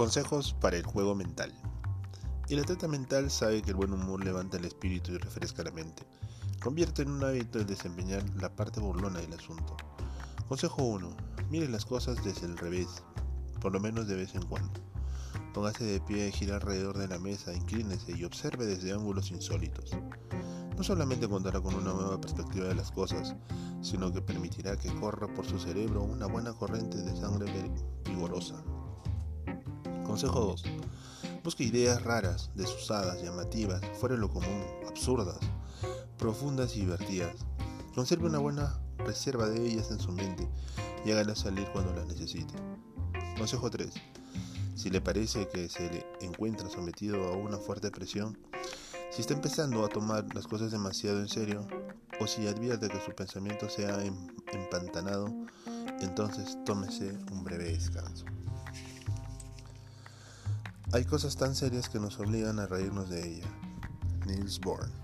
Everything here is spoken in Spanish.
Consejos para el juego mental. El atleta mental sabe que el buen humor levanta el espíritu y refresca la mente. Convierte en un hábito el desempeñar la parte burlona del asunto. Consejo 1. Mire las cosas desde el revés, por lo menos de vez en cuando. Póngase de pie gira alrededor de la mesa, inclínese y observe desde ángulos insólitos. No solamente contará con una nueva perspectiva de las cosas, sino que permitirá que corra por su cerebro una buena corriente de sangre vigorosa. Consejo 2. Busque ideas raras, desusadas, llamativas, fuera de lo común, absurdas, profundas y divertidas. Conserve una buena reserva de ellas en su mente y hágalas salir cuando las necesite. Consejo 3. Si le parece que se le encuentra sometido a una fuerte presión, si está empezando a tomar las cosas demasiado en serio, o si advierte que su pensamiento se ha em-, empantanado, entonces tómese un breve descanso. Hay cosas tan serias que nos obligan a reírnos de ella. Niels Bohr